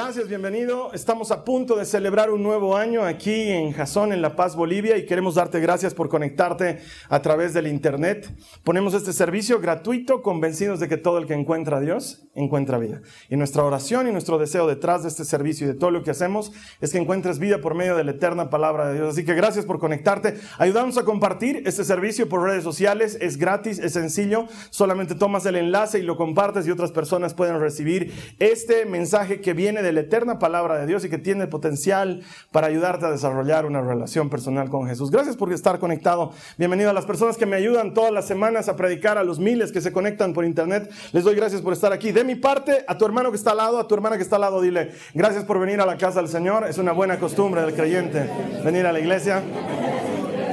Gracias, bienvenido. Estamos a punto de celebrar un nuevo año aquí en Jazón, en La Paz, Bolivia, y queremos darte gracias por conectarte a través del Internet. Ponemos este servicio gratuito, convencidos de que todo el que encuentra a Dios encuentra vida. Y nuestra oración y nuestro deseo detrás de este servicio y de todo lo que hacemos es que encuentres vida por medio de la eterna palabra de Dios. Así que gracias por conectarte. Ayudamos a compartir este servicio por redes sociales. Es gratis, es sencillo. Solamente tomas el enlace y lo compartes y otras personas pueden recibir este mensaje que viene de la eterna palabra de Dios y que tiene potencial para ayudarte a desarrollar una relación personal con Jesús. Gracias por estar conectado. Bienvenido a las personas que me ayudan todas las semanas a predicar, a los miles que se conectan por internet. Les doy gracias por estar aquí. De mi parte, a tu hermano que está al lado, a tu hermana que está al lado, dile, gracias por venir a la casa del Señor. Es una buena costumbre del creyente venir a la iglesia.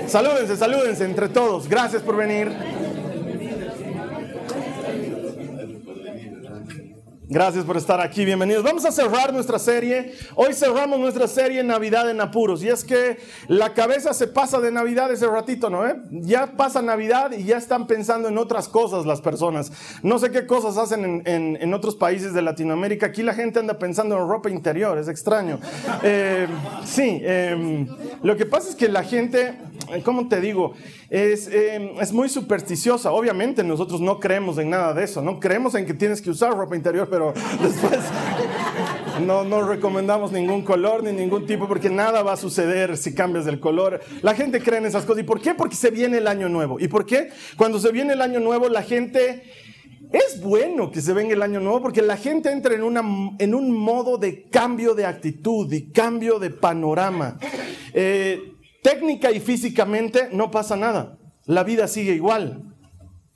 Salúdense, salúdense entre todos. Gracias por venir. Gracias por estar aquí, bienvenidos. Vamos a cerrar nuestra serie. Hoy cerramos nuestra serie Navidad en Apuros. Y es que la cabeza se pasa de Navidad ese ratito, ¿no? Eh? Ya pasa Navidad y ya están pensando en otras cosas las personas. No sé qué cosas hacen en, otros países de Latinoamérica. Aquí la gente anda pensando en ropa interior, es extraño. Eh, sí, em, lo que pasa es que la gente, ¿cómo te digo? Es, em, es muy supersticiosa. Obviamente nosotros no creemos en nada de eso, no creemos en que tienes que usar ropa interior pero después no, no recomendamos ningún color ni ningún tipo porque nada va a suceder si cambias el color. La gente cree en esas cosas. ¿Y por qué? Porque se viene el año nuevo. ¿Y por qué? Cuando se viene el año nuevo la gente... Es bueno que se venga el año nuevo porque la gente entra en, una, en un modo de cambio de actitud y cambio de panorama. Eh, técnica y físicamente no pasa nada. La vida sigue igual.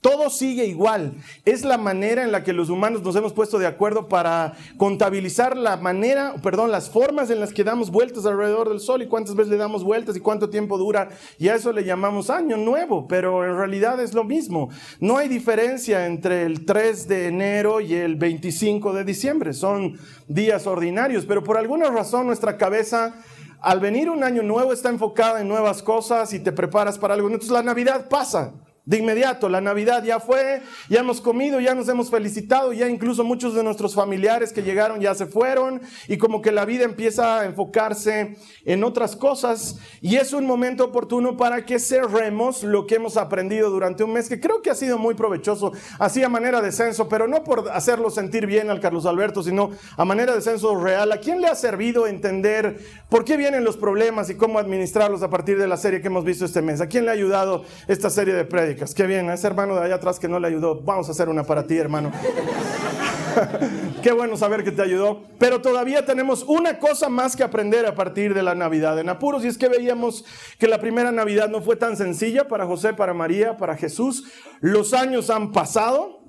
Todo sigue igual. Es la manera en la que los humanos nos hemos puesto de acuerdo para contabilizar la manera, perdón, las formas en las que damos vueltas alrededor del Sol y cuántas veces le damos vueltas y cuánto tiempo dura. Y a eso le llamamos año nuevo, pero en realidad es lo mismo. No hay diferencia entre el 3 de enero y el 25 de diciembre. Son días ordinarios, pero por alguna razón nuestra cabeza al venir un año nuevo está enfocada en nuevas cosas y te preparas para algo. Entonces la Navidad pasa de inmediato. La Navidad ya fue, ya hemos comido, ya nos hemos felicitado, ya incluso muchos de nuestros familiares que llegaron ya se fueron y como que la vida empieza a enfocarse en otras cosas y es un momento oportuno para que cerremos lo que hemos aprendido durante un mes que creo que ha sido muy provechoso, así a manera de censo, pero no por hacerlo sentir bien al Carlos Alberto, sino a manera de censo real. ¿A quién le ha servido entender por qué vienen los problemas y cómo administrarlos a partir de la serie que hemos visto este mes? ¿A quién le ha ayudado esta serie de prédicas? Qué bien, a ese hermano de allá atrás que no le ayudó, vamos a hacer una para ti, hermano. Qué bueno saber que te ayudó. Pero todavía tenemos una cosa más que aprender a partir de la Navidad en apuros. Y es que veíamos que la primera Navidad no fue tan sencilla para José, para María, para Jesús. Los años han pasado.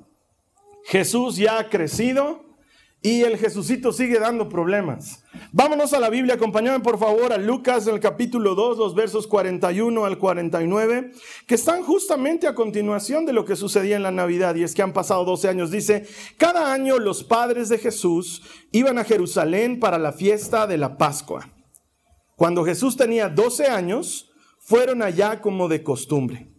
Jesús ya ha crecido. Y el Jesucito sigue dando problemas. Vámonos a la Biblia, acompáñame por favor a Lucas en el capítulo 2, los versos 41 al 49, que están justamente a continuación de lo que sucedía en la Navidad, y es que han pasado 12 años. Dice, cada año los padres de Jesús iban a Jerusalén para la fiesta de la Pascua. Cuando Jesús tenía 12 años, fueron allá como de costumbre.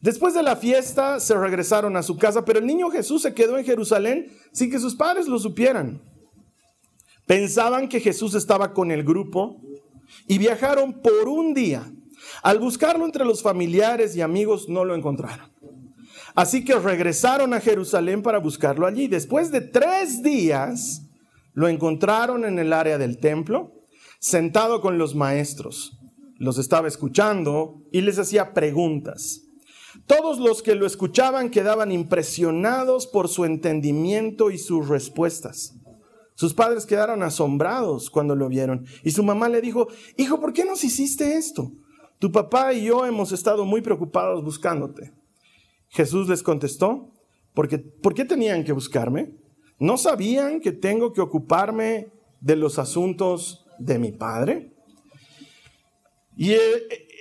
Después de la fiesta se regresaron a su casa, pero el niño Jesús se quedó en Jerusalén sin que sus padres lo supieran. Pensaban que Jesús estaba con el grupo y viajaron por un día. Al buscarlo entre los familiares y amigos no lo encontraron. Así que regresaron a Jerusalén para buscarlo allí. Después de tres días lo encontraron en el área del templo, sentado con los maestros. Los estaba escuchando y les hacía preguntas. Todos los que lo escuchaban quedaban impresionados por su entendimiento y sus respuestas. Sus padres quedaron asombrados cuando lo vieron y su mamá le dijo, hijo, ¿por qué nos hiciste esto? tu papá y yo hemos estado muy preocupados buscándote. Jesús les contestó, porque, ¿por qué tenían que buscarme? ¿No sabían que tengo que ocuparme de los asuntos de mi Padre? Y eh,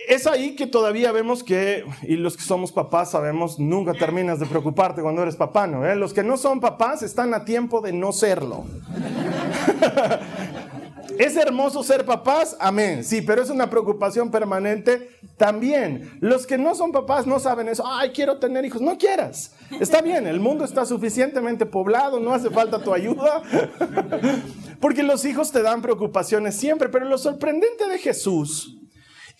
es ahí que todavía vemos que, y los que somos papás sabemos, nunca terminas de preocuparte cuando eres papá, ¿no? ¿Eh? Los que no son papás están a tiempo de no serlo. ¿Es hermoso ser papás? Amén. Sí, pero es una preocupación permanente también. Los que no son papás no saben eso. Ay, quiero tener hijos. No quieras. Está bien, el mundo está suficientemente poblado, no hace falta tu ayuda. Porque los hijos te dan preocupaciones siempre. Pero lo sorprendente de Jesús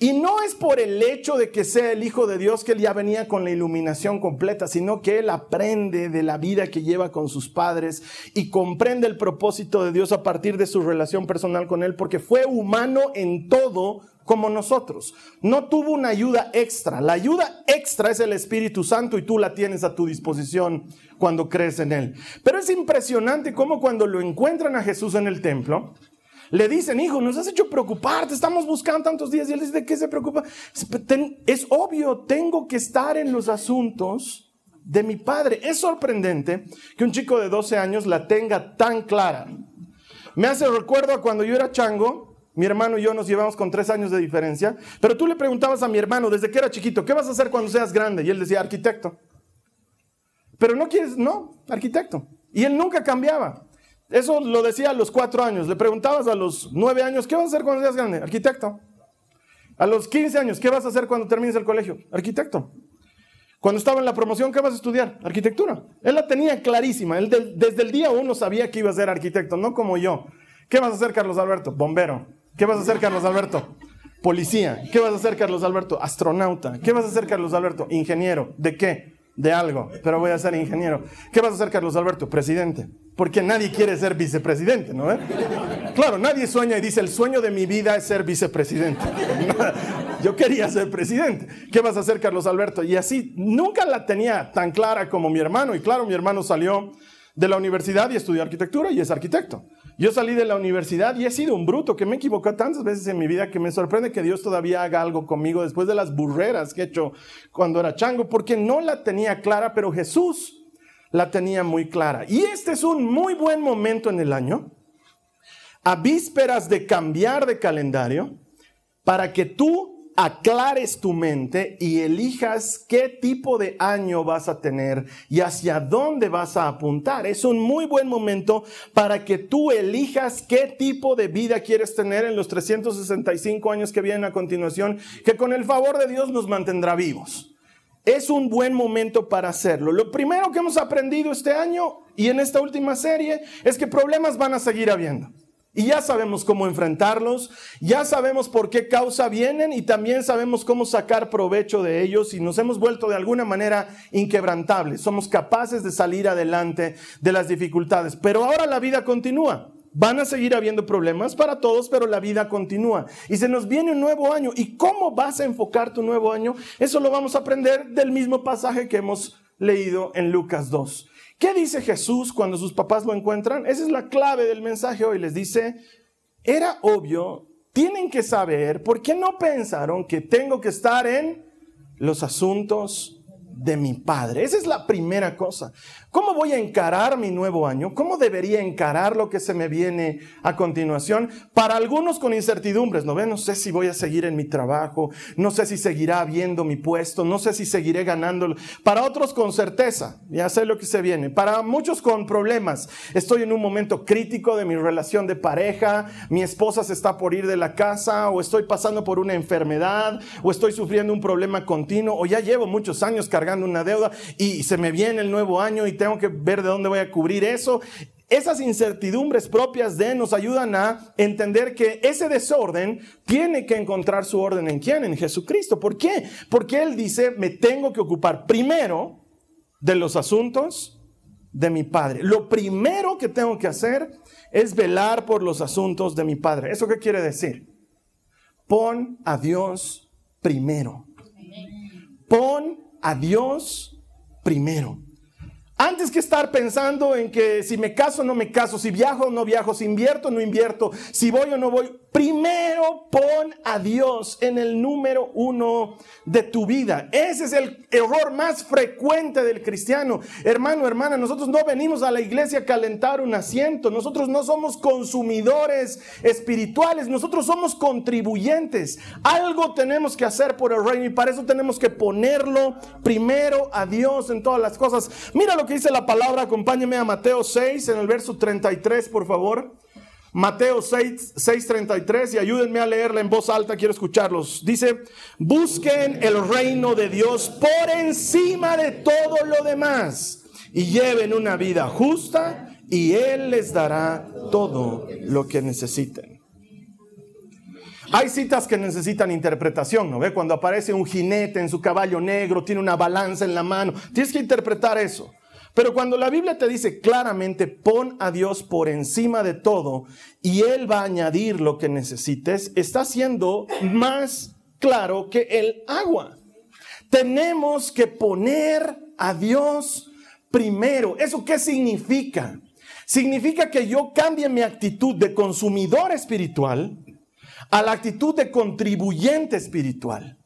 y no es por el hecho de que sea el Hijo de Dios que él ya venía con la iluminación completa, sino que él aprende de la vida que lleva con sus padres y comprende el propósito de Dios a partir de su relación personal con él, porque fue humano en todo como nosotros. No tuvo una ayuda extra. La ayuda extra es el Espíritu Santo y tú la tienes a tu disposición cuando crees en él. Pero es impresionante cómo cuando lo encuentran a Jesús en el templo, le dicen, hijo, nos has hecho preocupar, te estamos buscando tantos días. Y él dice, ¿de qué se preocupa? Es obvio, tengo que estar en los asuntos de mi padre. Es sorprendente que un chico de 12 años la tenga tan clara. Me hace recuerdo a cuando yo era chango, mi hermano y yo nos llevamos con tres años de diferencia, pero tú le preguntabas a mi hermano desde que era chiquito, ¿qué vas a hacer cuando seas grande? Y él decía, arquitecto. Pero no quieres, no, arquitecto. Y él nunca cambiaba. Eso lo decía a los cuatro años. Le preguntabas a los nueve años, ¿qué vas a hacer cuando seas grande? Arquitecto. A los 15 años, ¿qué vas a hacer cuando termines el colegio? Arquitecto. Cuando estaba en la promoción, ¿qué vas a estudiar? Arquitectura. Él la tenía clarísima. Él desde el día uno sabía que iba a ser arquitecto, no como yo. ¿Qué vas a hacer, Carlos Alberto? Bombero. ¿Qué vas a hacer, Carlos Alberto? Policía. ¿Qué vas a hacer, Carlos Alberto? Astronauta. ¿Qué vas a hacer, Carlos Alberto? Ingeniero. ¿De qué? De algo. Pero voy a ser ingeniero. ¿Qué vas a hacer, Carlos Alberto? Presidente porque nadie quiere ser vicepresidente, ¿no? Claro, nadie sueña y dice, el sueño de mi vida es ser vicepresidente. Yo quería ser presidente. ¿Qué vas a hacer, Carlos Alberto? Y así, nunca la tenía tan clara como mi hermano. Y claro, mi hermano salió de la universidad y estudió arquitectura y es arquitecto. Yo salí de la universidad y he sido un bruto que me equivocó tantas veces en mi vida que me sorprende que Dios todavía haga algo conmigo después de las burreras que he hecho cuando era chango, porque no la tenía clara, pero Jesús la tenía muy clara. Y este es un muy buen momento en el año, a vísperas de cambiar de calendario, para que tú aclares tu mente y elijas qué tipo de año vas a tener y hacia dónde vas a apuntar. Es un muy buen momento para que tú elijas qué tipo de vida quieres tener en los 365 años que vienen a continuación, que con el favor de Dios nos mantendrá vivos es un buen momento para hacerlo. Lo primero que hemos aprendido este año y en esta última serie es que problemas van a seguir habiendo. Y ya sabemos cómo enfrentarlos, ya sabemos por qué causa vienen y también sabemos cómo sacar provecho de ellos y nos hemos vuelto de alguna manera inquebrantables. Somos capaces de salir adelante de las dificultades. Pero ahora la vida continúa. Van a seguir habiendo problemas para todos, pero la vida continúa. Y se nos viene un nuevo año. ¿Y cómo vas a enfocar tu nuevo año? Eso lo vamos a aprender del mismo pasaje que hemos leído en Lucas 2. ¿Qué dice Jesús cuando sus papás lo encuentran? Esa es la clave del mensaje hoy. Les dice, era obvio, tienen que saber, ¿por qué no pensaron que tengo que estar en los asuntos de mi Padre. Esa es la primera cosa. ¿Cómo voy a encarar mi nuevo año? ¿Cómo debería encarar lo que se me viene a continuación? Para algunos con incertidumbres, ¿no? No sé si voy a seguir en mi trabajo, no sé si seguirá habiendo mi puesto, no sé si seguiré ganando. Para otros con certeza, ya sé lo que se viene. Para muchos con problemas, estoy en un momento crítico de mi relación de pareja, mi esposa se está por ir de la casa, o estoy pasando por una enfermedad, o estoy sufriendo un problema continuo, o ya llevo muchos años cargando una deuda y se me viene el nuevo año y tengo que ver de dónde voy a cubrir eso. Esas incertidumbres propias de nos ayudan a entender que ese desorden tiene que encontrar su orden en quién? En Jesucristo. ¿Por qué? Porque Él dice, me tengo que ocupar primero de los asuntos de mi Padre. Lo primero que tengo que hacer es velar por los asuntos de mi Padre. ¿Eso qué quiere decir? Pon a Dios primero. Pon a Dios primero. Antes que estar pensando en que si me caso o no me caso, si viajo o no viajo, si invierto o no invierto, si voy o no voy, primero pon a Dios en el número uno de tu vida. Ese es el error más frecuente del cristiano. Hermano, hermana, nosotros no venimos a la iglesia a calentar un asiento. Nosotros no somos consumidores espirituales. Nosotros somos contribuyentes. Algo tenemos que hacer por el reino y para eso tenemos que ponerlo primero a Dios en todas las cosas. Mira lo que dice la palabra. Acompáñeme a Mateo 6 en el verso 33, por favor. Mateo 6, 6:33 y ayúdenme a leerla en voz alta, quiero escucharlos. Dice, busquen el reino de Dios por encima de todo lo demás y lleven una vida justa y Él les dará todo lo que necesiten. Hay citas que necesitan interpretación, ¿no ve? Cuando aparece un jinete en su caballo negro, tiene una balanza en la mano, tienes que interpretar eso. Pero cuando la Biblia te dice claramente, pon a Dios por encima de todo y Él va a añadir lo que necesites, está siendo más claro que el agua. Tenemos que poner a Dios primero. ¿Eso qué significa? Significa que yo cambie mi actitud de consumidor espiritual a la actitud de contribuyente espiritual.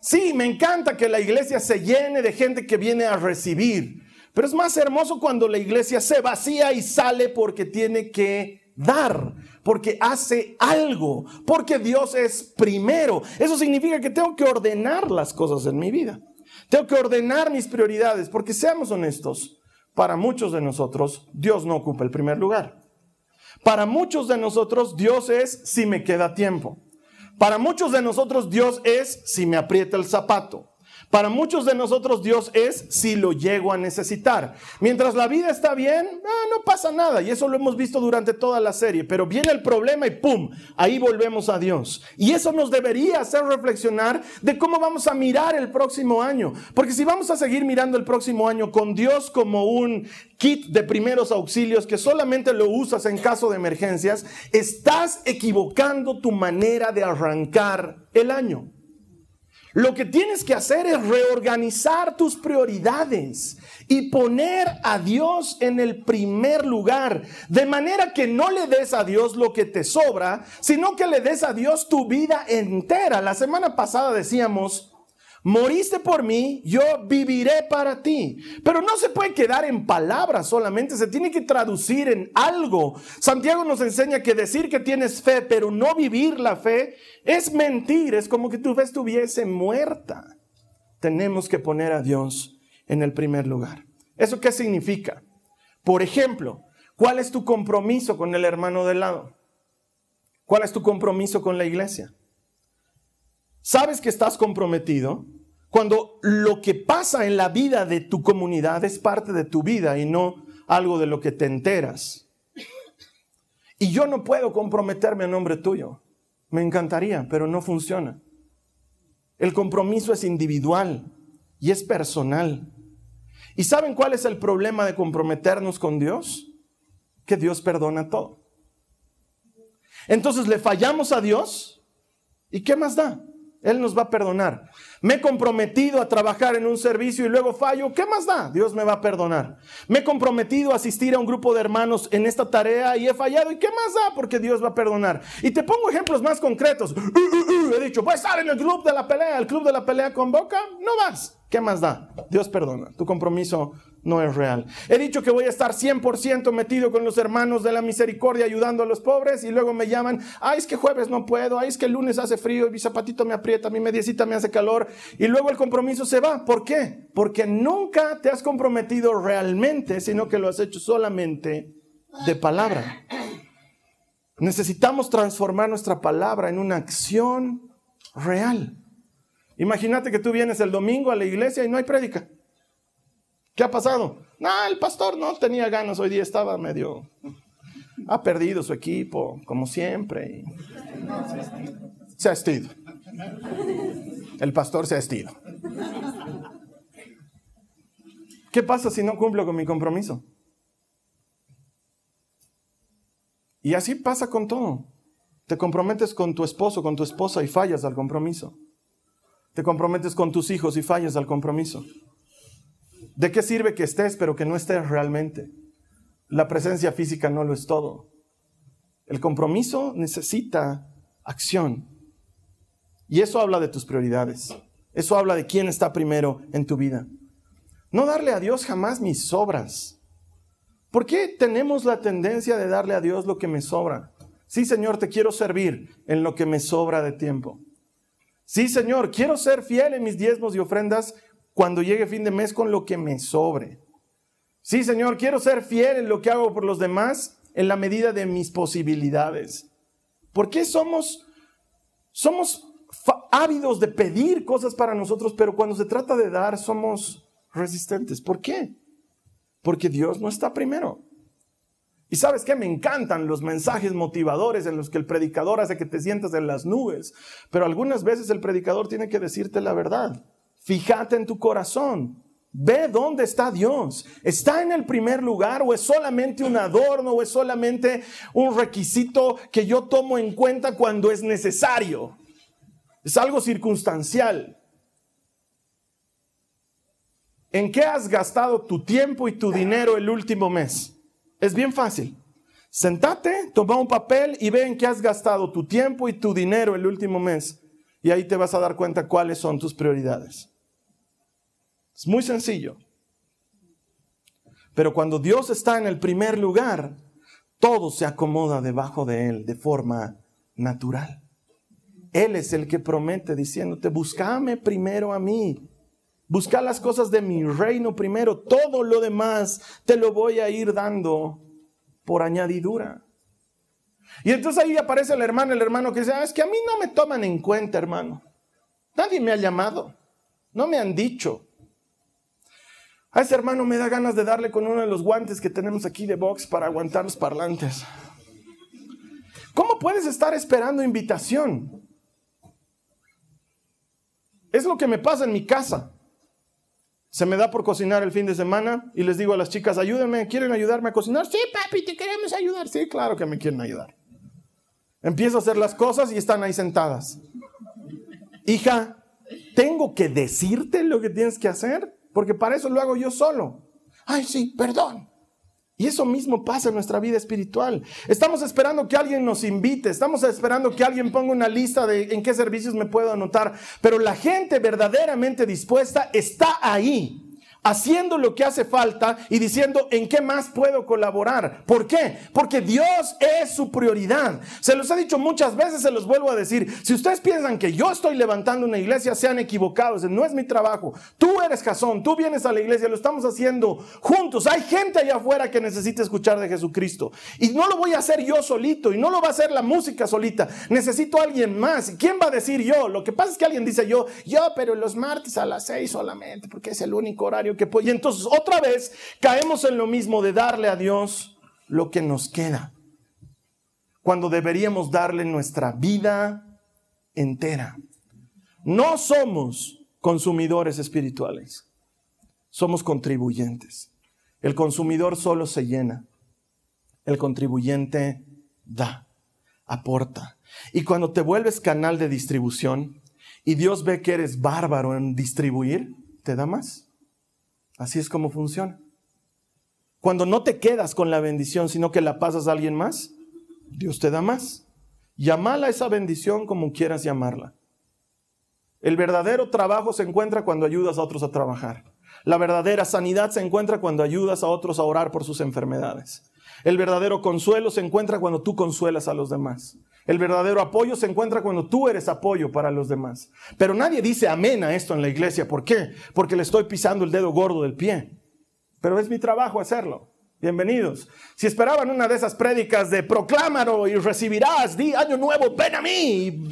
Sí, me encanta que la iglesia se llene de gente que viene a recibir, pero es más hermoso cuando la iglesia se vacía y sale porque tiene que dar, porque hace algo, porque Dios es primero. Eso significa que tengo que ordenar las cosas en mi vida. Tengo que ordenar mis prioridades, porque seamos honestos, para muchos de nosotros Dios no ocupa el primer lugar. Para muchos de nosotros Dios es si me queda tiempo. Para muchos de nosotros Dios es si me aprieta el zapato. Para muchos de nosotros Dios es si lo llego a necesitar. Mientras la vida está bien, ah, no pasa nada. Y eso lo hemos visto durante toda la serie. Pero viene el problema y ¡pum! Ahí volvemos a Dios. Y eso nos debería hacer reflexionar de cómo vamos a mirar el próximo año. Porque si vamos a seguir mirando el próximo año con Dios como un kit de primeros auxilios que solamente lo usas en caso de emergencias, estás equivocando tu manera de arrancar el año. Lo que tienes que hacer es reorganizar tus prioridades y poner a Dios en el primer lugar, de manera que no le des a Dios lo que te sobra, sino que le des a Dios tu vida entera. La semana pasada decíamos, Moriste por mí, yo viviré para ti. Pero no se puede quedar en palabras solamente, se tiene que traducir en algo. Santiago nos enseña que decir que tienes fe, pero no vivir la fe, es mentir, es como que tu fe estuviese muerta. Tenemos que poner a Dios en el primer lugar. ¿Eso qué significa? Por ejemplo, ¿cuál es tu compromiso con el hermano del lado? ¿Cuál es tu compromiso con la iglesia? ¿Sabes que estás comprometido? Cuando lo que pasa en la vida de tu comunidad es parte de tu vida y no algo de lo que te enteras. Y yo no puedo comprometerme a nombre tuyo. Me encantaría, pero no funciona. El compromiso es individual y es personal. ¿Y saben cuál es el problema de comprometernos con Dios? Que Dios perdona todo. Entonces le fallamos a Dios y ¿qué más da? Él nos va a perdonar. Me he comprometido a trabajar en un servicio y luego fallo. ¿Qué más da? Dios me va a perdonar. Me he comprometido a asistir a un grupo de hermanos en esta tarea y he fallado. ¿Y qué más da? Porque Dios va a perdonar. Y te pongo ejemplos más concretos. he dicho, voy a estar en el club de la pelea. El club de la pelea convoca. No vas. ¿Qué más da? Dios perdona. Tu compromiso no es real. He dicho que voy a estar 100% metido con los hermanos de la misericordia ayudando a los pobres y luego me llaman, ay, es que jueves no puedo, ay, es que el lunes hace frío y mi zapatito me aprieta, mi mediecita me hace calor y luego el compromiso se va. ¿Por qué? Porque nunca te has comprometido realmente, sino que lo has hecho solamente de palabra. Necesitamos transformar nuestra palabra en una acción real. Imagínate que tú vienes el domingo a la iglesia y no hay prédica. ¿Qué ha pasado? No, el pastor no tenía ganas, hoy día estaba medio... Ha perdido su equipo, como siempre. Se ha estido. El pastor se ha estido. ¿Qué pasa si no cumplo con mi compromiso? Y así pasa con todo. Te comprometes con tu esposo, con tu esposa y fallas al compromiso. Te comprometes con tus hijos y fallas al compromiso. ¿De qué sirve que estés pero que no estés realmente? La presencia física no lo es todo. El compromiso necesita acción. Y eso habla de tus prioridades. Eso habla de quién está primero en tu vida. No darle a Dios jamás mis obras. ¿Por qué tenemos la tendencia de darle a Dios lo que me sobra? Sí, Señor, te quiero servir en lo que me sobra de tiempo. Sí, Señor, quiero ser fiel en mis diezmos y ofrendas cuando llegue fin de mes con lo que me sobre. Sí, Señor, quiero ser fiel en lo que hago por los demás en la medida de mis posibilidades. ¿Por qué somos, somos ávidos de pedir cosas para nosotros, pero cuando se trata de dar somos resistentes? ¿Por qué? Porque Dios no está primero. Y sabes qué, me encantan los mensajes motivadores en los que el predicador hace que te sientas en las nubes, pero algunas veces el predicador tiene que decirte la verdad. Fíjate en tu corazón, ve dónde está Dios. ¿Está en el primer lugar o es solamente un adorno o es solamente un requisito que yo tomo en cuenta cuando es necesario? Es algo circunstancial. ¿En qué has gastado tu tiempo y tu dinero el último mes? Es bien fácil. Sentate, toma un papel y ve en qué has gastado tu tiempo y tu dinero el último mes. Y ahí te vas a dar cuenta cuáles son tus prioridades. Es muy sencillo. Pero cuando Dios está en el primer lugar, todo se acomoda debajo de Él de forma natural. Él es el que promete diciéndote, búscame primero a mí Busca las cosas de mi reino primero. Todo lo demás te lo voy a ir dando por añadidura. Y entonces ahí aparece el hermano, el hermano que dice, ah, es que a mí no me toman en cuenta, hermano. Nadie me ha llamado. No me han dicho. A ese hermano me da ganas de darle con uno de los guantes que tenemos aquí de box para aguantar los parlantes. ¿Cómo puedes estar esperando invitación? Es lo que me pasa en mi casa. Se me da por cocinar el fin de semana y les digo a las chicas, ayúdenme, ¿quieren ayudarme a cocinar? Sí, papi, te queremos ayudar. Sí, claro que me quieren ayudar. Empiezo a hacer las cosas y están ahí sentadas. Hija, ¿tengo que decirte lo que tienes que hacer? Porque para eso lo hago yo solo. Ay, sí, perdón. Y eso mismo pasa en nuestra vida espiritual. Estamos esperando que alguien nos invite, estamos esperando que alguien ponga una lista de en qué servicios me puedo anotar, pero la gente verdaderamente dispuesta está ahí haciendo lo que hace falta y diciendo en qué más puedo colaborar. ¿Por qué? Porque Dios es su prioridad. Se los he dicho muchas veces, se los vuelvo a decir. Si ustedes piensan que yo estoy levantando una iglesia, sean equivocados. No es mi trabajo. Tú eres Jasón, tú vienes a la iglesia, lo estamos haciendo juntos. Hay gente allá afuera que necesita escuchar de Jesucristo. Y no lo voy a hacer yo solito y no lo va a hacer la música solita. Necesito a alguien más. ¿Quién va a decir yo? Lo que pasa es que alguien dice yo, yo, pero los martes a las seis solamente, porque es el único horario Y entonces otra vez caemos en lo mismo de darle a Dios lo que nos queda, cuando deberíamos darle nuestra vida entera. No somos consumidores espirituales, somos contribuyentes. El consumidor solo se llena, el contribuyente da, aporta. Y cuando te vuelves canal de distribución y Dios ve que eres bárbaro en distribuir, te da más. Así es como funciona. Cuando no te quedas con la bendición, sino que la pasas a alguien más, Dios te da más. Llámala esa bendición como quieras llamarla. El verdadero trabajo se encuentra cuando ayudas a otros a trabajar. La verdadera sanidad se encuentra cuando ayudas a otros a orar por sus enfermedades. El verdadero consuelo se encuentra cuando tú consuelas a los demás. El verdadero apoyo se encuentra cuando tú eres apoyo para los demás. Pero nadie dice amén a esto en la iglesia. ¿Por qué? Porque le estoy pisando el dedo gordo del pie. Pero es mi trabajo hacerlo. Bienvenidos. Si esperaban una de esas prédicas de proclámalo y recibirás, di año nuevo, ven a mí.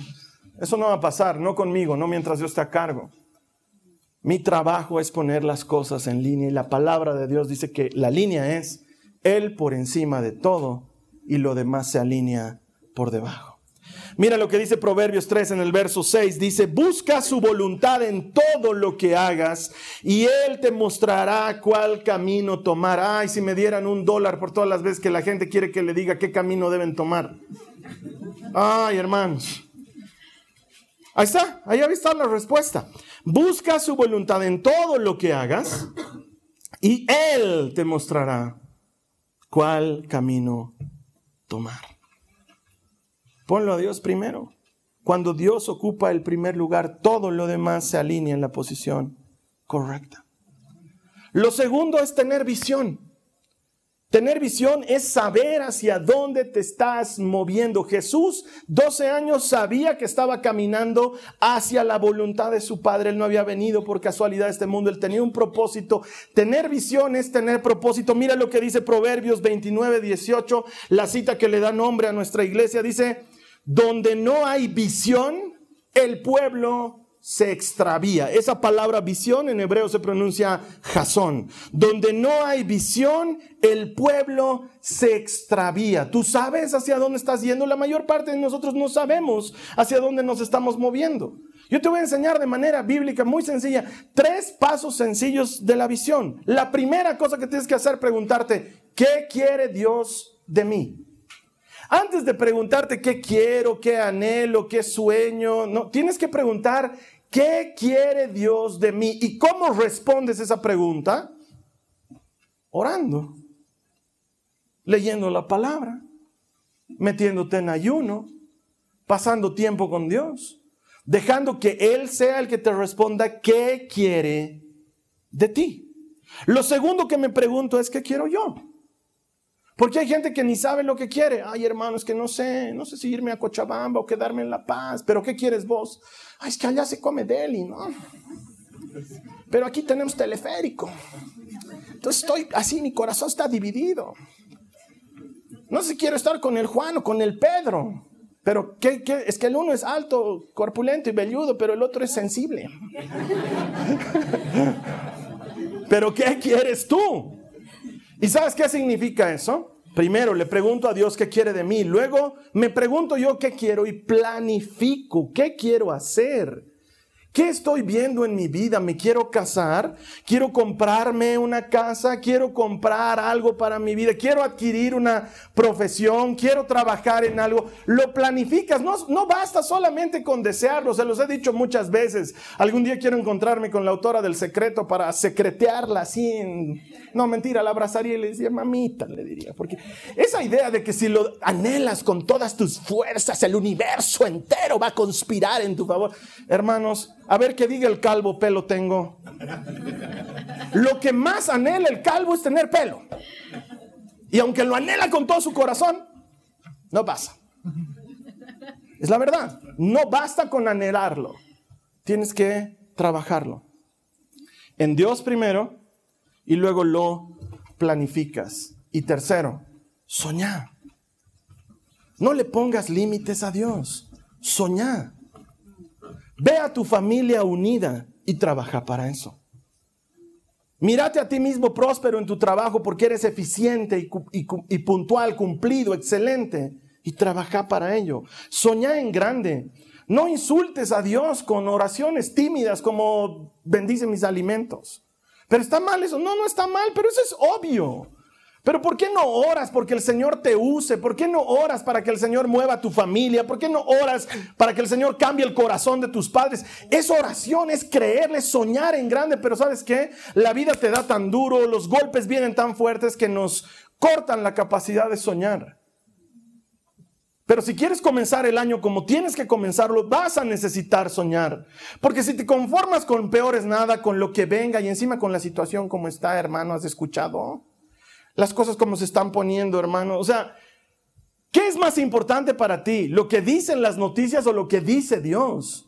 Eso no va a pasar, no conmigo, no mientras yo esté a cargo. Mi trabajo es poner las cosas en línea y la palabra de Dios dice que la línea es Él por encima de todo y lo demás se alinea por debajo. Mira lo que dice Proverbios 3 en el verso 6. Dice, busca su voluntad en todo lo que hagas y Él te mostrará cuál camino tomar. Ay, si me dieran un dólar por todas las veces que la gente quiere que le diga qué camino deben tomar. Ay, hermanos. Ahí está, ahí está la respuesta. Busca su voluntad en todo lo que hagas y Él te mostrará cuál camino tomar. Ponlo a Dios primero. Cuando Dios ocupa el primer lugar, todo lo demás se alinea en la posición correcta. Lo segundo es tener visión. Tener visión es saber hacia dónde te estás moviendo. Jesús, 12 años, sabía que estaba caminando hacia la voluntad de su Padre. Él no había venido por casualidad a este mundo. Él tenía un propósito. Tener visión es tener propósito. Mira lo que dice Proverbios 29, 18, la cita que le da nombre a nuestra iglesia. Dice, donde no hay visión, el pueblo se extravía. Esa palabra visión en hebreo se pronuncia jasón. Donde no hay visión, el pueblo se extravía. ¿Tú sabes hacia dónde estás yendo? La mayor parte de nosotros no sabemos hacia dónde nos estamos moviendo. Yo te voy a enseñar de manera bíblica muy sencilla tres pasos sencillos de la visión. La primera cosa que tienes que hacer preguntarte, ¿qué quiere Dios de mí? Antes de preguntarte qué quiero, qué anhelo, qué sueño, no, tienes que preguntar ¿Qué quiere Dios de mí? ¿Y cómo respondes esa pregunta? Orando, leyendo la palabra, metiéndote en ayuno, pasando tiempo con Dios, dejando que Él sea el que te responda qué quiere de ti. Lo segundo que me pregunto es, ¿qué quiero yo? Porque hay gente que ni sabe lo que quiere. Ay, hermano, es que no sé, no sé si irme a Cochabamba o quedarme en La Paz, pero ¿qué quieres vos? Ay, es que allá se come deli, ¿no? Pero aquí tenemos teleférico. Entonces estoy así, mi corazón está dividido. No sé si quiero estar con el Juan o con el Pedro. Pero ¿qué, es que el uno es alto, corpulento y velludo, pero el otro es sensible. pero ¿qué quieres tú? ¿Y sabes qué significa eso? Primero le pregunto a Dios qué quiere de mí, luego me pregunto yo qué quiero y planifico qué quiero hacer. ¿Qué estoy viendo en mi vida? ¿Me quiero casar? ¿Quiero comprarme una casa? ¿Quiero comprar algo para mi vida? ¿Quiero adquirir una profesión? ¿Quiero trabajar en algo? Lo planificas. No, no basta solamente con desearlo. Se los he dicho muchas veces. Algún día quiero encontrarme con la autora del secreto para secretearla así. No, mentira, la abrazaría y le decía, mamita, le diría. Porque esa idea de que si lo anhelas con todas tus fuerzas, el universo entero va a conspirar en tu favor. Hermanos, a ver qué diga el calvo, pelo tengo. Lo que más anhela el calvo es tener pelo. Y aunque lo anhela con todo su corazón, no pasa. Es la verdad. No basta con anhelarlo. Tienes que trabajarlo. En Dios primero y luego lo planificas. Y tercero, soñar. No le pongas límites a Dios. Soñar. Ve a tu familia unida y trabaja para eso. Mírate a ti mismo próspero en tu trabajo porque eres eficiente y, puntual, cumplido, excelente y trabaja para ello. Soñá en grande. No insultes a Dios con oraciones tímidas como bendice mis alimentos. Pero está mal eso. No, no está mal, pero eso es obvio. Pero ¿por qué no oras porque el Señor te use? ¿Por qué no oras para que el Señor mueva tu familia? ¿Por qué no oras para que el Señor cambie el corazón de tus padres? Es oración, es creerle, soñar en grande, pero ¿sabes qué? La vida te da tan duro, los golpes vienen tan fuertes que nos cortan la capacidad de soñar. Pero si quieres comenzar el año como tienes que comenzarlo, vas a necesitar soñar. Porque si te conformas con peores nada, con lo que venga y encima con la situación como está, hermano, ¿has escuchado? Las cosas como se están poniendo, hermano. O sea, ¿qué es más importante para ti? ¿Lo que dicen las noticias o lo que dice Dios?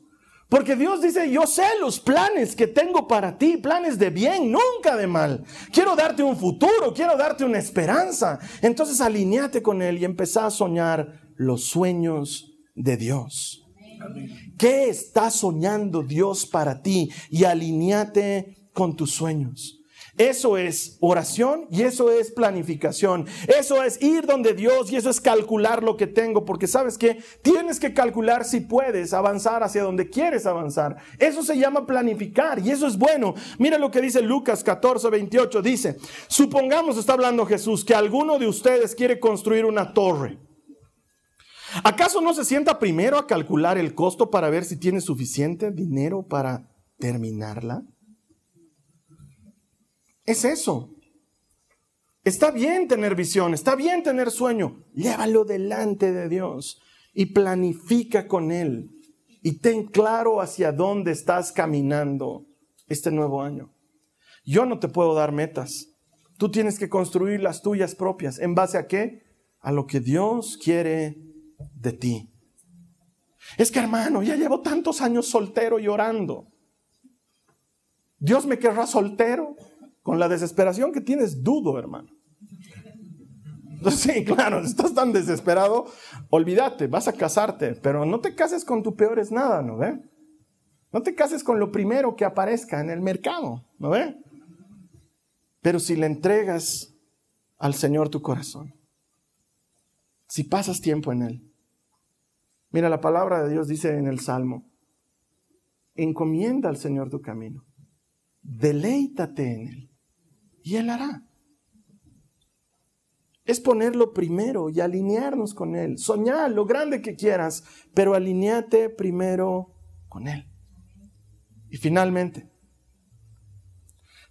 Porque Dios dice, yo sé los planes que tengo para ti, planes de bien, nunca de mal. Quiero darte un futuro, quiero darte una esperanza. Entonces alineate con Él y empezá a soñar los sueños de Dios. ¿Qué está soñando Dios para ti? Y alineate con tus sueños. Eso es oración y eso es planificación. Eso es ir donde Dios y eso es calcular lo que tengo, porque sabes que tienes que calcular si puedes avanzar hacia donde quieres avanzar. Eso se llama planificar y eso es bueno. Mira lo que dice Lucas 14, 28. Dice, supongamos, está hablando Jesús, que alguno de ustedes quiere construir una torre. ¿Acaso no se sienta primero a calcular el costo para ver si tiene suficiente dinero para terminarla? Es eso. Está bien tener visión, está bien tener sueño. Llévalo delante de Dios y planifica con Él. y ten claro hacia dónde estás caminando este nuevo año. Yo no te puedo dar metas. Tú tienes que construir las tuyas propias. ¿En base a qué? A lo que Dios quiere de ti. Es que hermano, ya llevo tantos años soltero y orando. Dios me querrá soltero. Con la desesperación que tienes, dudo, hermano. Sí, claro, estás tan desesperado, olvídate, vas a casarte, pero no te cases con tu peor es nada, ¿no ve? No te cases con lo primero que aparezca en el mercado, ¿no ve? Pero si le entregas al Señor tu corazón, si pasas tiempo en Él, mira, la palabra de Dios dice en el Salmo, encomienda al Señor tu camino, deleítate en Él y Él hará es ponerlo primero y alinearnos con Él. Soñar lo grande que quieras, pero alineate primero con Él. Y finalmente,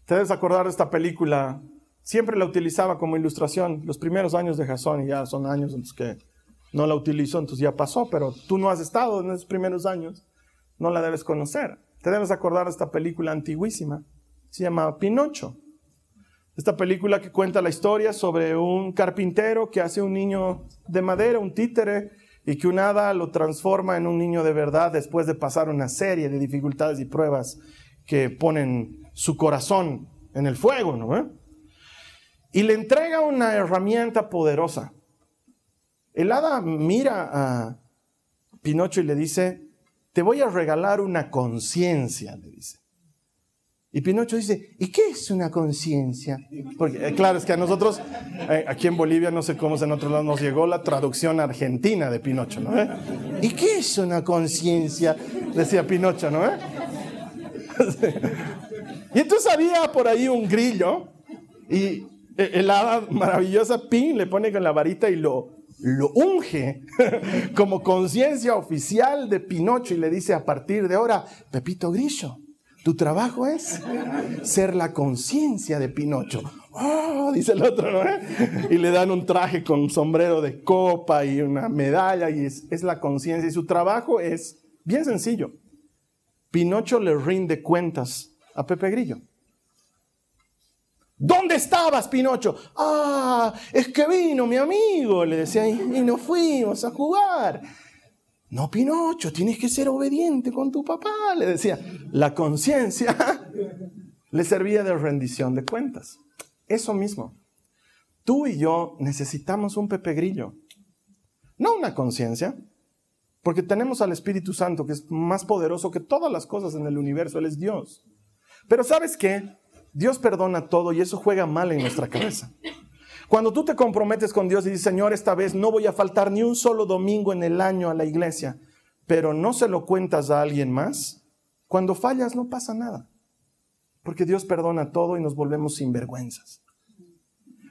te debes acordar de esta película. Siempre la utilizaba como ilustración los primeros años de Jason y ya son años en los que no la utilizo, entonces ya pasó, pero tú no has estado en esos primeros años, no la debes conocer. Te debes acordar de esta película antiguísima, se llama Pinocho. Esta película que cuenta la historia sobre un carpintero que hace un niño de madera, un títere, y que un hada lo transforma en un niño de verdad después de pasar una serie de dificultades y pruebas que ponen su corazón en el fuego, ¿no? Y le entrega una herramienta poderosa. El hada mira a Pinocho y le dice, te voy a regalar una conciencia, le dice. Y Pinocho dice, ¿y qué es una conciencia? Porque eh, claro, es que a nosotros, eh, aquí en Bolivia, no sé cómo es en otros lados, nos llegó la traducción argentina de Pinocho, ¿no? ¿Y qué es una conciencia? Decía Pinocho, ¿no? y entonces había por ahí un grillo y eh, el maravillosa Pin le pone con la varita y lo, lo unge como conciencia oficial de Pinocho y le dice a partir de ahora, Pepito Grillo tu trabajo es ser la conciencia de Pinocho. Oh, dice el otro, ¿no? Y le dan un traje con sombrero de copa y una medalla y es, la conciencia. Y su trabajo es bien sencillo. Pinocho le rinde cuentas a Pepe Grillo. ¿Dónde estabas, Pinocho? Ah, es que vino mi amigo, le decía, y nos fuimos a jugar. No, Pinocho, tienes que ser obediente con tu papá, le decía. La conciencia le servía de rendición de cuentas. Eso mismo. Tú y yo necesitamos un Pepe Grillo. No una conciencia, porque tenemos al Espíritu Santo que es más poderoso que todas las cosas en el universo. Él es Dios. Pero ¿sabes qué? Dios perdona todo y eso juega mal en nuestra cabeza. Cuando tú te comprometes con Dios y dices, Señor, esta vez no voy a faltar ni un solo domingo en el año a la iglesia, pero no se lo cuentas a alguien más, cuando fallas no pasa nada, porque Dios perdona todo y nos volvemos sinvergüenzas.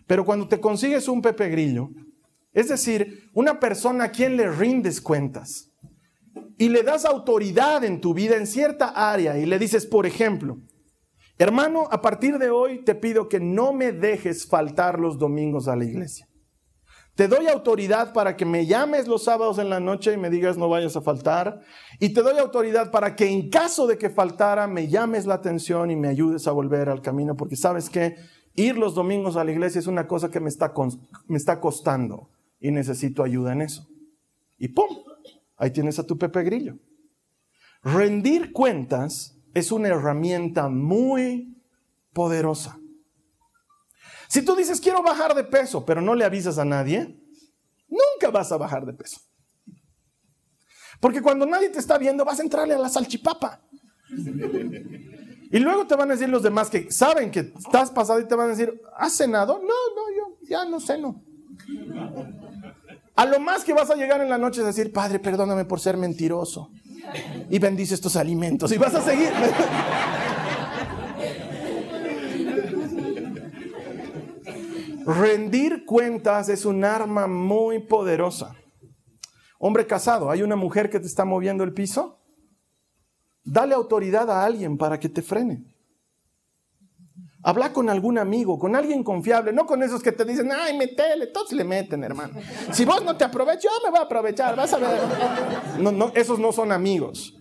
Pero cuando te consigues un Pepe Grillo, es decir, una persona a quien le rindes cuentas y le das autoridad en tu vida en cierta área y le dices, por ejemplo, Hermano, a partir de hoy te pido que no me dejes faltar los domingos a la iglesia. Te doy autoridad para que me llames los sábados en la noche y me digas no vayas a faltar. Y te doy autoridad para que en caso de que faltara me llames la atención y me ayudes a volver al camino. Porque sabes que ir los domingos a la iglesia es una cosa que me está, me está costando y necesito ayuda en eso. Y ¡pum! Ahí tienes a tu Pepe Grillo. Rendir cuentas es una herramienta muy poderosa. Si tú dices, quiero bajar de peso, pero no le avisas a nadie, nunca vas a bajar de peso. Porque cuando nadie te está viendo, vas a entrarle a la salchipapa. Y luego te van a decir los demás que saben que estás pasado y te van a decir, ¿has cenado? No, no, yo ya no ceno. A lo más que vas a llegar en la noche es decir, Padre, perdóname por ser mentiroso y bendice estos alimentos. Y vas a seguir. Rendir cuentas es un arma muy poderosa. Hombre casado, ¿hay una mujer que te está moviendo el piso? Dale autoridad a alguien para que te frene. Habla con algún amigo, con alguien confiable, no con esos que te dicen, ay, metele, todos le meten, hermano. Si vos no te aprovechas, yo me voy a aprovechar, vas a ver. No, no, esos no son amigos.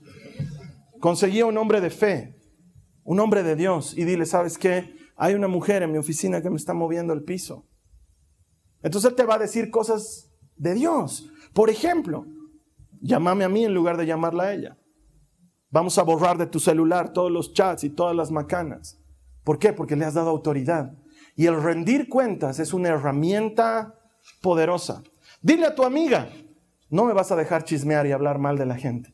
Conseguí un hombre de fe, un hombre de Dios, y dile, ¿sabes qué? Hay una mujer en mi oficina que me está moviendo el piso. Entonces él te va a decir cosas de Dios. Por ejemplo, llámame a mí en lugar de llamarla a ella. Vamos a borrar de tu celular todos los chats y todas las macanas. ¿Por qué? Porque le has dado autoridad. Y el rendir cuentas es una herramienta poderosa. Dile a tu amiga, no me vas a dejar chismear y hablar mal de la gente.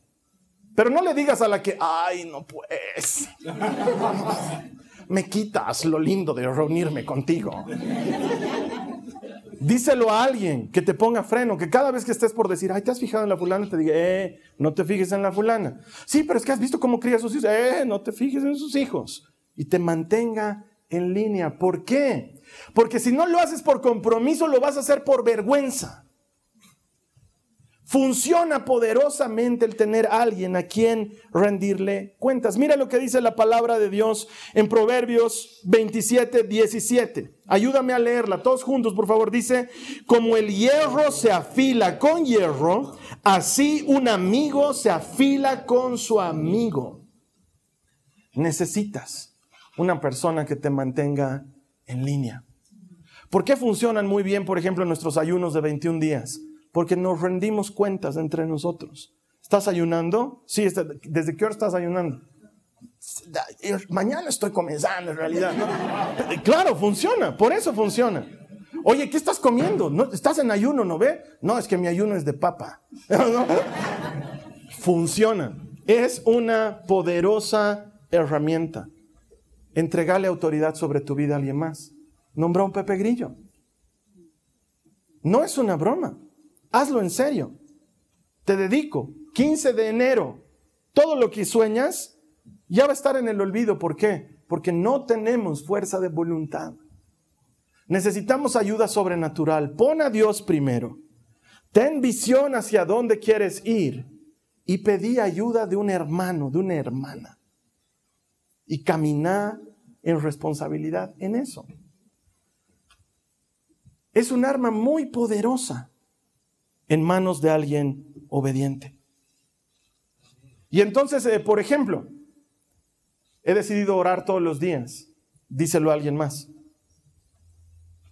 Pero no le digas a la que, ay, no pues. me quitas lo lindo de reunirme contigo. Díselo a alguien que te ponga freno, que cada vez que estés por decir, ay, ¿te has fijado en la fulana? Te diga, eh, no te fijes en la fulana. Sí, pero es que has visto cómo cría a sus hijos. Eh, no te fijes en sus hijos y te mantenga en línea. ¿Por qué? Porque si no lo haces por compromiso, lo vas a hacer por vergüenza. Funciona poderosamente el tener a alguien a quien rendirle cuentas. Mira lo que dice la palabra de Dios en Proverbios 27, 17. Ayúdame a leerla, todos juntos, por favor. Dice, como el hierro se afila con hierro, así un amigo se afila con su amigo. Necesitas una persona que te mantenga en línea. ¿Por qué funcionan muy bien, por ejemplo, nuestros ayunos de 21 días? Porque nos rendimos cuentas entre nosotros. ¿Estás ayunando? Sí, ¿desde qué hora estás ayunando? Mañana estoy comenzando en realidad. Claro, funciona, por eso funciona. Oye, ¿qué estás comiendo? ¿No, ¿Estás en ayuno, no ve? No, es que mi ayuno es de papa. Funciona. Es una poderosa herramienta entregale autoridad sobre tu vida a alguien más. Nombra un Pepe Grillo. No es una broma. Hazlo en serio. Te dedico 15 de enero. Todo lo que sueñas ya va a estar en el olvido. ¿Por qué? Porque no tenemos fuerza de voluntad. Necesitamos ayuda sobrenatural. Pon a Dios primero. Ten visión hacia dónde quieres ir y pedí ayuda de un hermano, de una hermana y caminar en responsabilidad en eso. Es un arma muy poderosa en manos de alguien obediente. Y entonces, eh, por ejemplo, he decidido orar todos los días. Díselo a alguien más.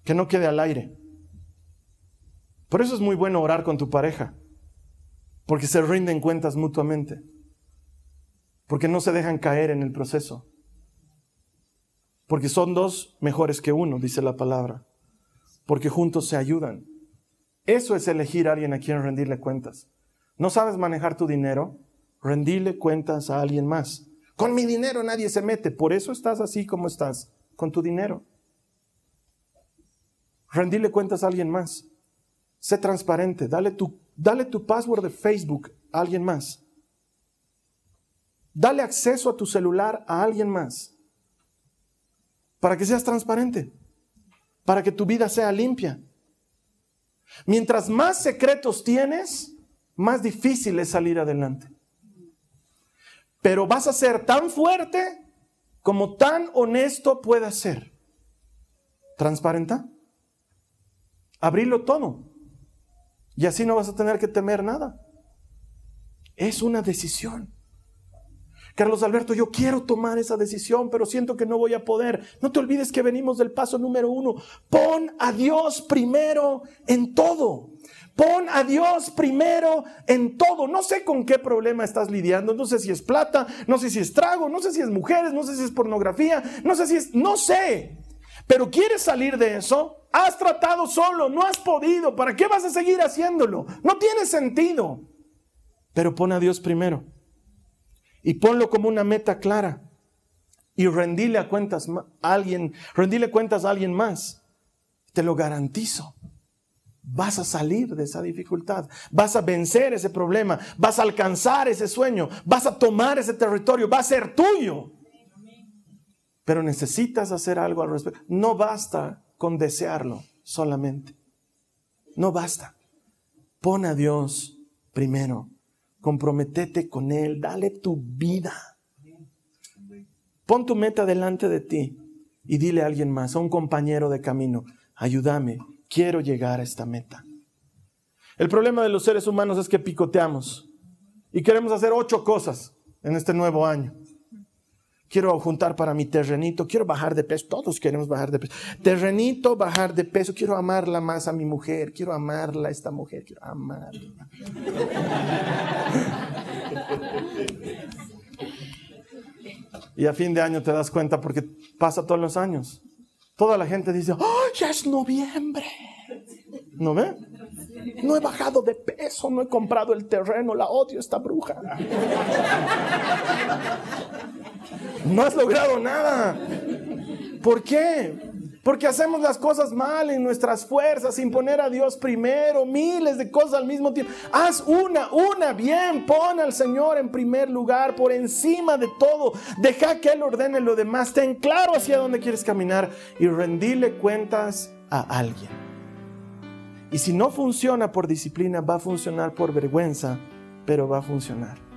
Que no quede al aire. Por eso es muy bueno orar con tu pareja. Porque se rinden cuentas mutuamente. Porque no se dejan caer en el proceso. Porque son dos mejores que uno, dice la palabra. Porque juntos se ayudan. Eso es elegir a alguien a quien rendirle cuentas. ¿No sabes manejar tu dinero? Rendirle cuentas a alguien más. Con mi dinero nadie se mete. Por eso estás así como estás, con tu dinero. Rendirle cuentas a alguien más. Sé transparente. Dale tu, dale tu password de Facebook a alguien más. Dale acceso a tu celular a alguien más para que seas transparente, para que tu vida sea limpia. Mientras más secretos tienes, más difícil es salir adelante. Pero vas a ser tan fuerte como tan honesto puedas ser. ¿Transparenta? Abrirlo todo. Y así no vas a tener que temer nada. Es una decisión. Carlos Alberto, yo quiero tomar esa decisión, pero siento que no voy a poder. No te olvides que venimos del paso número uno. Pon a Dios primero en todo. Pon a Dios primero en todo. No sé con qué problema estás lidiando. No sé si es plata, no sé si es trago, no sé si es mujeres, no sé si es pornografía, no sé si es... No sé. Pero quieres salir de eso. Has tratado solo, no has podido. ¿Para qué vas a seguir haciéndolo? No tiene sentido. Pero pon a Dios primero y ponlo como una meta clara y rendile a cuentas a alguien, rendile cuentas a alguien más. Te lo garantizo. Vas a salir de esa dificultad, vas a vencer ese problema, vas a alcanzar ese sueño, vas a tomar ese territorio, va a ser tuyo. Pero necesitas hacer algo al respecto. No basta con desearlo solamente. No basta. Pon a Dios primero comprometete con Él, dale tu vida. Pon tu meta delante de ti y dile a alguien más, a un compañero de camino, ayúdame, quiero llegar a esta meta. El problema de los seres humanos es que picoteamos y queremos hacer ocho cosas en este nuevo año. Quiero juntar para mi terrenito, quiero bajar de peso, todos queremos bajar de peso. Terrenito, bajar de peso, quiero amarla más a mi mujer, quiero amarla a esta mujer, quiero amarla. Y a fin de año te das cuenta porque pasa todos los años. Toda la gente dice, ¡oh, ya es noviembre! ¿No ve? No he bajado de peso, no he comprado el terreno, la odio esta bruja. No has logrado nada. ¿Por qué? Porque hacemos las cosas mal en nuestras fuerzas, sin poner a Dios primero, miles de cosas al mismo tiempo. Haz una, una bien, pon al Señor en primer lugar, por encima de todo. Deja que Él ordene lo demás. Ten claro hacia dónde quieres caminar y rendile cuentas a alguien. Y si no funciona por disciplina, va a funcionar por vergüenza, pero va a funcionar.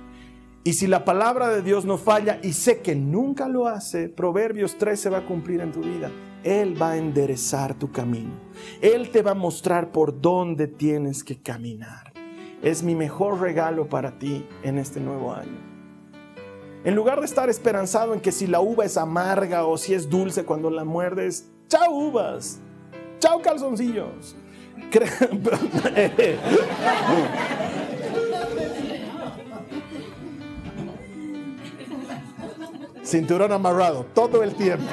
Y si la palabra de Dios no falla, y sé que nunca lo hace, Proverbios 13 va a cumplir en tu vida. Él va a enderezar tu camino. Él te va a mostrar por dónde tienes que caminar. Es mi mejor regalo para ti en este nuevo año. En lugar de estar esperanzado en que si la uva es amarga o si es dulce cuando la muerdes, chao uvas, chao calzoncillos. Cinturón amarrado todo el tiempo.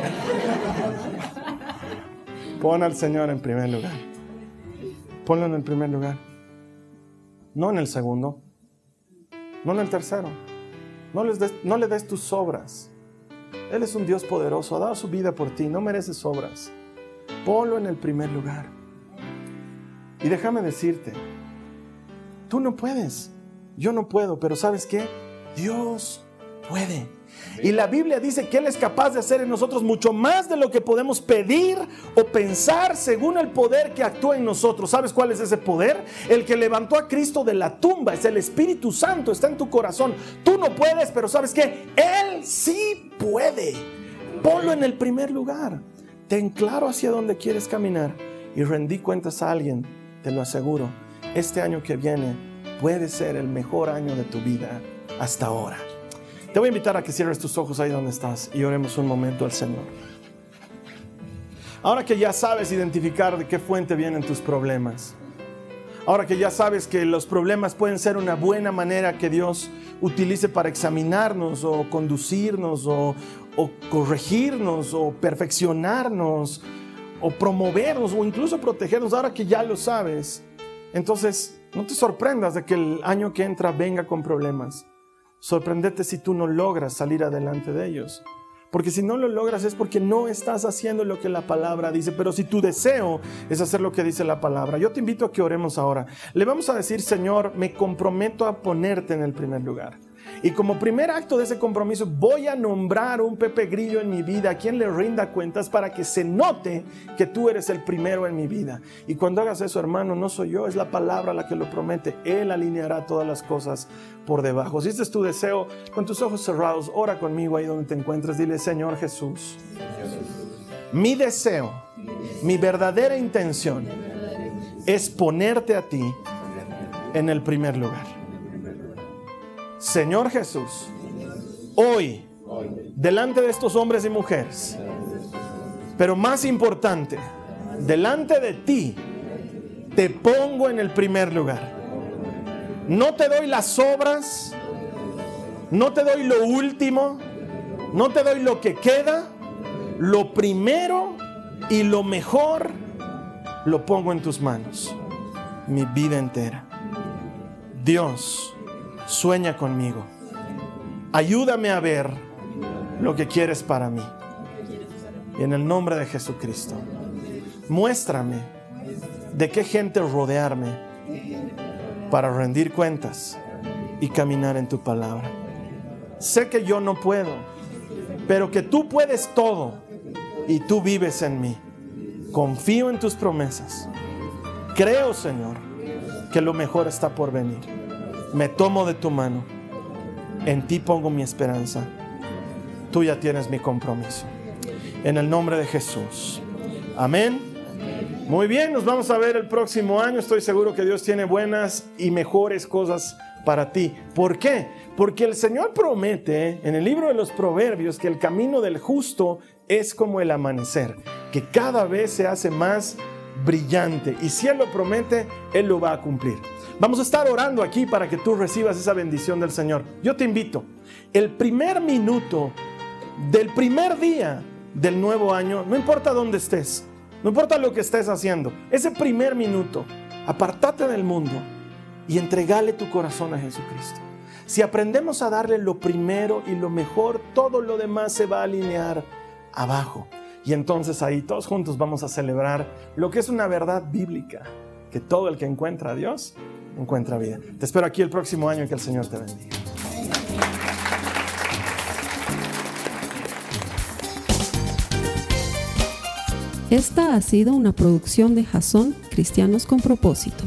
Pon al Señor en primer lugar. Ponlo en el primer lugar. No en el segundo. No en el tercero. No, no le des tus obras. Él es un Dios poderoso. Ha dado su vida por ti. No mereces obras. Ponlo en el primer lugar. Y déjame decirte, tú no puedes, yo no puedo, pero ¿sabes qué? Dios puede. Y la Biblia dice que Él es capaz de hacer en nosotros mucho más de lo que podemos pedir o pensar según el poder que actúa en nosotros. ¿Sabes cuál es ese poder? El que levantó a Cristo de la tumba, es el Espíritu Santo, está en tu corazón. Tú no puedes, pero ¿sabes qué? Él sí puede. Ponlo en el primer lugar. Ten claro hacia dónde quieres caminar y rendí cuentas a alguien te lo aseguro, este año que viene puede ser el mejor año de tu vida hasta ahora. Te voy a invitar a que cierres tus ojos ahí donde estás y oremos un momento al Señor. Ahora que ya sabes identificar de qué fuente vienen tus problemas, ahora que ya sabes que los problemas pueden ser una buena manera que Dios utilice para examinarnos o conducirnos o, o corregirnos o perfeccionarnos o promovernos o incluso protegernos ahora que ya lo sabes. Entonces, no te sorprendas de que el año que entra venga con problemas. Sorprendete si tú no logras salir adelante de ellos. Porque si no lo logras es porque no estás haciendo lo que la palabra dice. Pero si tu deseo es hacer lo que dice la palabra, yo te invito a que oremos ahora. Le vamos a decir, Señor, me comprometo a ponerte en el primer lugar. Y como primer acto de ese compromiso, voy a nombrar un Pepe Grillo en mi vida, a quien le rinda cuentas para que se note que tú eres el primero en mi vida. Y cuando hagas eso, hermano, no soy yo, es la palabra la que lo promete. Él alineará todas las cosas por debajo. Si este es tu deseo, con tus ojos cerrados, ora conmigo ahí donde te encuentres. Dile, Señor Jesús, mi deseo, mi verdadera intención es ponerte a ti en el primer lugar. Señor Jesús, hoy, delante de estos hombres y mujeres, pero más importante, delante de ti, te pongo en el primer lugar. No te doy las obras, no te doy lo último, no te doy lo que queda, lo primero y lo mejor lo pongo en tus manos, mi vida entera. Dios, sueña conmigo. Ayúdame a ver lo que quieres para mí. Y en el nombre de Jesucristo, muéstrame de qué gente rodearme para rendir cuentas y caminar en tu palabra. Sé que yo no puedo, pero que tú puedes todo y tú vives en mí. Confío en tus promesas. Creo, Señor, que lo mejor está por venir me tomo de tu mano, en ti pongo mi esperanza, tú ya tienes mi compromiso. en el nombre de Jesús. Amén. Muy bien, nos vamos a ver el próximo año. Estoy seguro que Dios tiene buenas y mejores cosas para ti. ¿Por qué? Porque el Señor promete en el libro de los Proverbios que el camino del justo es como el amanecer, que cada vez se hace más brillante. Y si Él lo promete, Él lo va a cumplir. Vamos a estar orando aquí para que tú recibas esa bendición del Señor. Yo te invito, el primer minuto del primer día del nuevo año, no importa dónde estés, no importa lo que estés haciendo, ese primer minuto, apartate del mundo y entregale tu corazón a Jesucristo. Si aprendemos a darle lo primero y lo mejor, todo lo demás se va a alinear abajo. Y entonces ahí todos juntos vamos a celebrar lo que es una verdad bíblica, que todo el que encuentra a Dios encuentra vida. Te espero aquí el próximo año y que el Señor te bendiga. Esta ha sido una producción de Jason Cristianos con Propósito.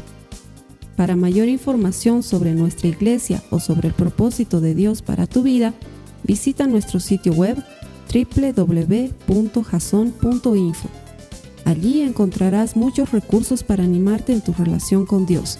Para mayor información sobre nuestra iglesia o sobre el propósito de Dios para tu vida, visita nuestro sitio web www.jason.info. Allí encontrarás muchos recursos para animarte en tu relación con Dios,